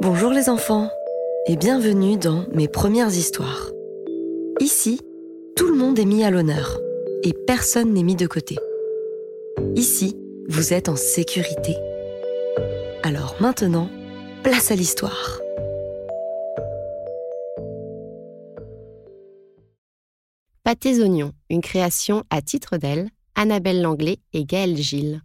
Bonjour les enfants et bienvenue dans mes premières histoires. Ici, tout le monde est mis à l'honneur et personne n'est mis de côté. Ici, vous êtes en sécurité. Alors maintenant, place à l'histoire. Pâtés oignons, une création à titre d'aile, Annabelle Langlais et Gaëlle Gilles.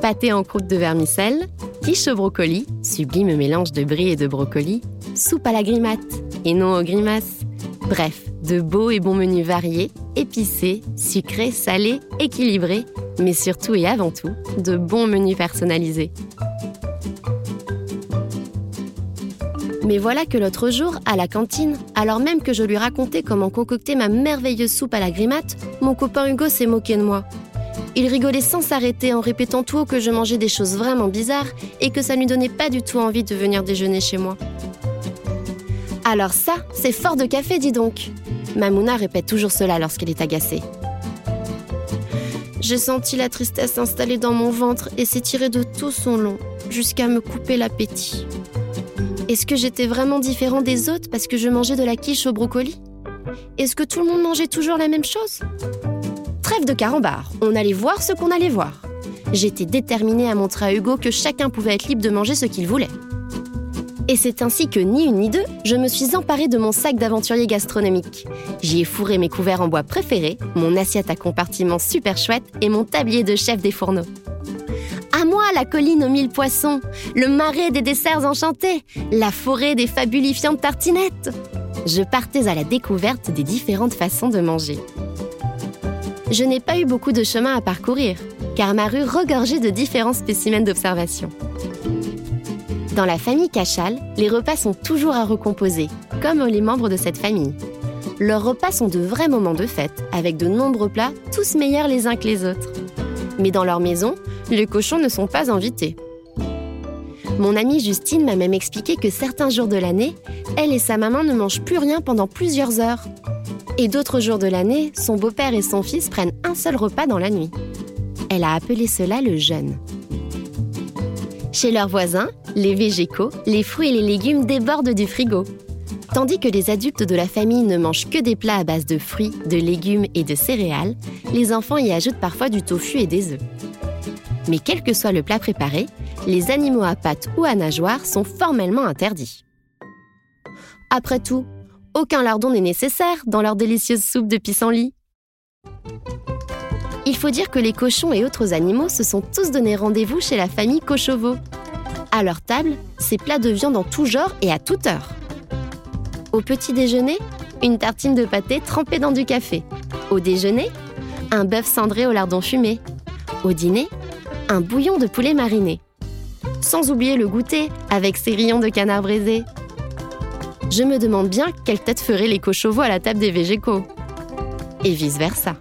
Pâté en croûte de vermicelle, quiche au brocoli, sublime mélange de brie et de brocoli, soupe à la grimate et non aux grimaces. Bref, de beaux et bons menus variés, épicés, sucrés, salés, équilibrés, mais surtout et avant tout, de bons menus personnalisés. Mais voilà que l'autre jour, à la cantine, alors même que je lui racontais comment concocter ma merveilleuse soupe à la grimate, mon copain Hugo s'est moqué de moi. Il rigolait sans s'arrêter en répétant tout haut que je mangeais des choses vraiment bizarres et que ça ne lui donnait pas du tout envie de venir déjeuner chez moi. Alors ça, c'est fort de café, dis donc. Mamouna répète toujours cela lorsqu'elle est agacée. J'ai senti la tristesse s'installer dans mon ventre et s'étirer de tout son long, jusqu'à me couper l'appétit. Est-ce que j'étais vraiment différent des autres parce que je mangeais de la quiche au brocoli? Est-ce que tout le monde mangeait toujours la même chose? Trêve de carambar, on allait voir ce qu'on allait voir. J'étais déterminée à montrer à Hugo que chacun pouvait être libre de manger ce qu'il voulait. Et c'est ainsi que, ni une ni deux, je me suis emparée de mon sac d'aventurier gastronomique. J'y ai fourré mes couverts en bois préférés, mon assiette à compartiment super chouette et mon tablier de chef des fourneaux. La colline aux mille poissons, le marais des desserts enchantés, la forêt des fabulifiantes tartinettes. Je partais à la découverte des différentes façons de manger. Je n'ai pas eu beaucoup de chemin à parcourir, car ma rue regorgeait de différents spécimens d'observation. Dans la famille Cachal, les repas sont toujours à recomposer, comme les membres de cette famille. Leurs repas sont de vrais moments de fête, avec de nombreux plats, tous meilleurs les uns que les autres. Mais dans leur maison, les cochons ne sont pas invités. Mon amie Justine m'a même expliqué que certains jours de l'année, elle et sa maman ne mangent plus rien pendant plusieurs heures. Et d'autres jours de l'année, son beau-père et son fils prennent un seul repas dans la nuit. Elle a appelé cela le jeûne. Chez leurs voisins, les végécaux, les fruits et les légumes débordent du frigo. Tandis que les adultes de la famille ne mangent que des plats à base de fruits, de légumes et de céréales, les enfants y ajoutent parfois du tofu et des œufs. Mais quel que soit le plat préparé, les animaux à pattes ou à nageoires sont formellement interdits. Après tout, aucun lardon n'est nécessaire dans leur délicieuse soupe de pissenlit. Il faut dire que les cochons et autres animaux se sont tous donné rendez-vous chez la famille Cochauveau. À leur table, c'est plats de viande en tout genre et à toute heure. Au petit déjeuner, une tartine de pâté trempée dans du café. Au déjeuner, un bœuf cendré au lardon fumé. Au dîner, un bouillon de poulet mariné. Sans oublier le goûter avec ses rayons de canard braisé. Je me demande bien quelle tête feraient les cochauveaux à la table des végécaux. Et vice-versa.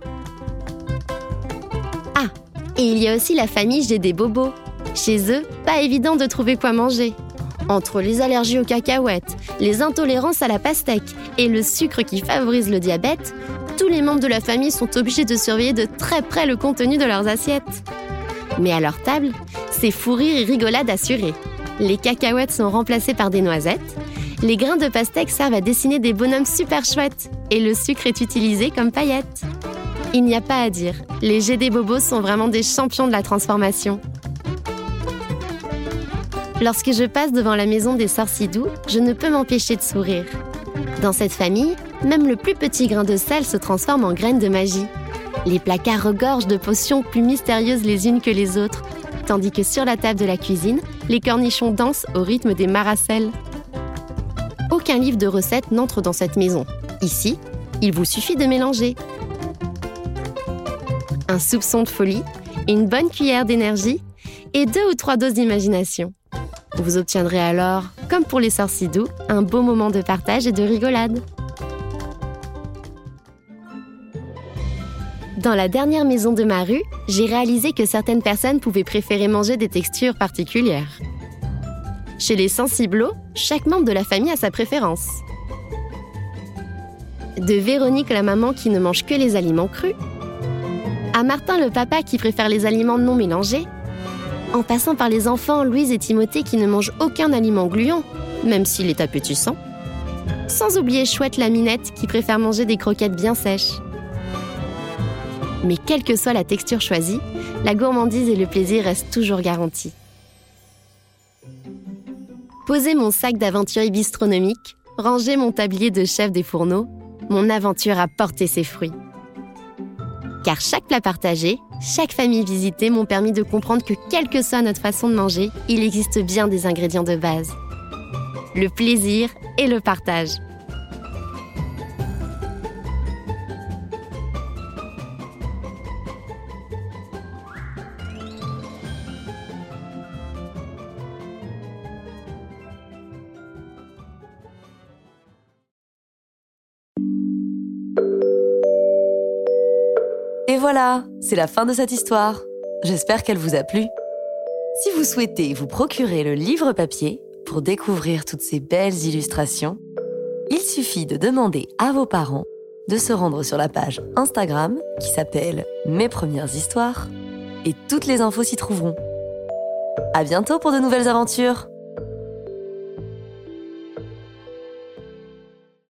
Et il y a aussi la famille J'ai des bobos. Chez eux, pas évident de trouver quoi manger. Entre les allergies aux cacahuètes, les intolérances à la pastèque et le sucre qui favorise le diabète, tous les membres de la famille sont obligés de surveiller de très près le contenu de leurs assiettes. Mais à leur table, c'est fou rire et rigolade assurée. Les cacahuètes sont remplacées par des noisettes, les grains de pastèque servent à dessiner des bonhommes super chouettes et le sucre est utilisé comme paillettes. Il n'y a pas à dire, les GD Bobos sont vraiment des champions de la transformation. Lorsque je passe devant la maison des Sorcidous, je ne peux m'empêcher de sourire. Dans cette famille, même le plus petit grain de sel se transforme en graine de magie. Les placards regorgent de potions plus mystérieuses les unes que les autres, tandis que sur la table de la cuisine, les cornichons dansent au rythme des maracelles. Aucun livre de recettes n'entre dans cette maison. Ici, il vous suffit de mélanger un soupçon de folie, une bonne cuillère d'énergie et deux ou trois doses d'imagination. Vous obtiendrez alors, comme pour les sorciers doux, un beau moment de partage et de rigolade. Dans la dernière maison de ma rue, j'ai réalisé que certaines personnes pouvaient préférer manger des textures particulières. Chez les sensiblos, chaque membre de la famille a sa préférence. de Véronique la maman qui ne mange que les aliments crus, à Martin le papa qui préfère les aliments non mélangés, en passant par les enfants Louise et Timothée qui ne mangent aucun aliment gluant, même s'il est appétissant, sans oublier Chouette la minette qui préfère manger des croquettes bien sèches. Mais quelle que soit la texture choisie, la gourmandise et le plaisir restent toujours garantis. Poser mon sac d'aventurier bistronomique, ranger mon tablier de chef des fourneaux, mon aventure a porté ses fruits. Car chaque plat partagé, chaque famille visitée m'ont permis de comprendre que quelle que soit notre façon de manger, il existe bien des ingrédients de base. Le plaisir et le partage. Et voilà, c'est la fin de cette histoire. J'espère qu'elle vous a plu. Si vous souhaitez vous procurer le livre papier pour découvrir toutes ces belles illustrations, il suffit de demander à vos parents de se rendre sur la page Instagram qui s'appelle Mes premières histoires et toutes les infos s'y trouveront. À bientôt pour de nouvelles aventures!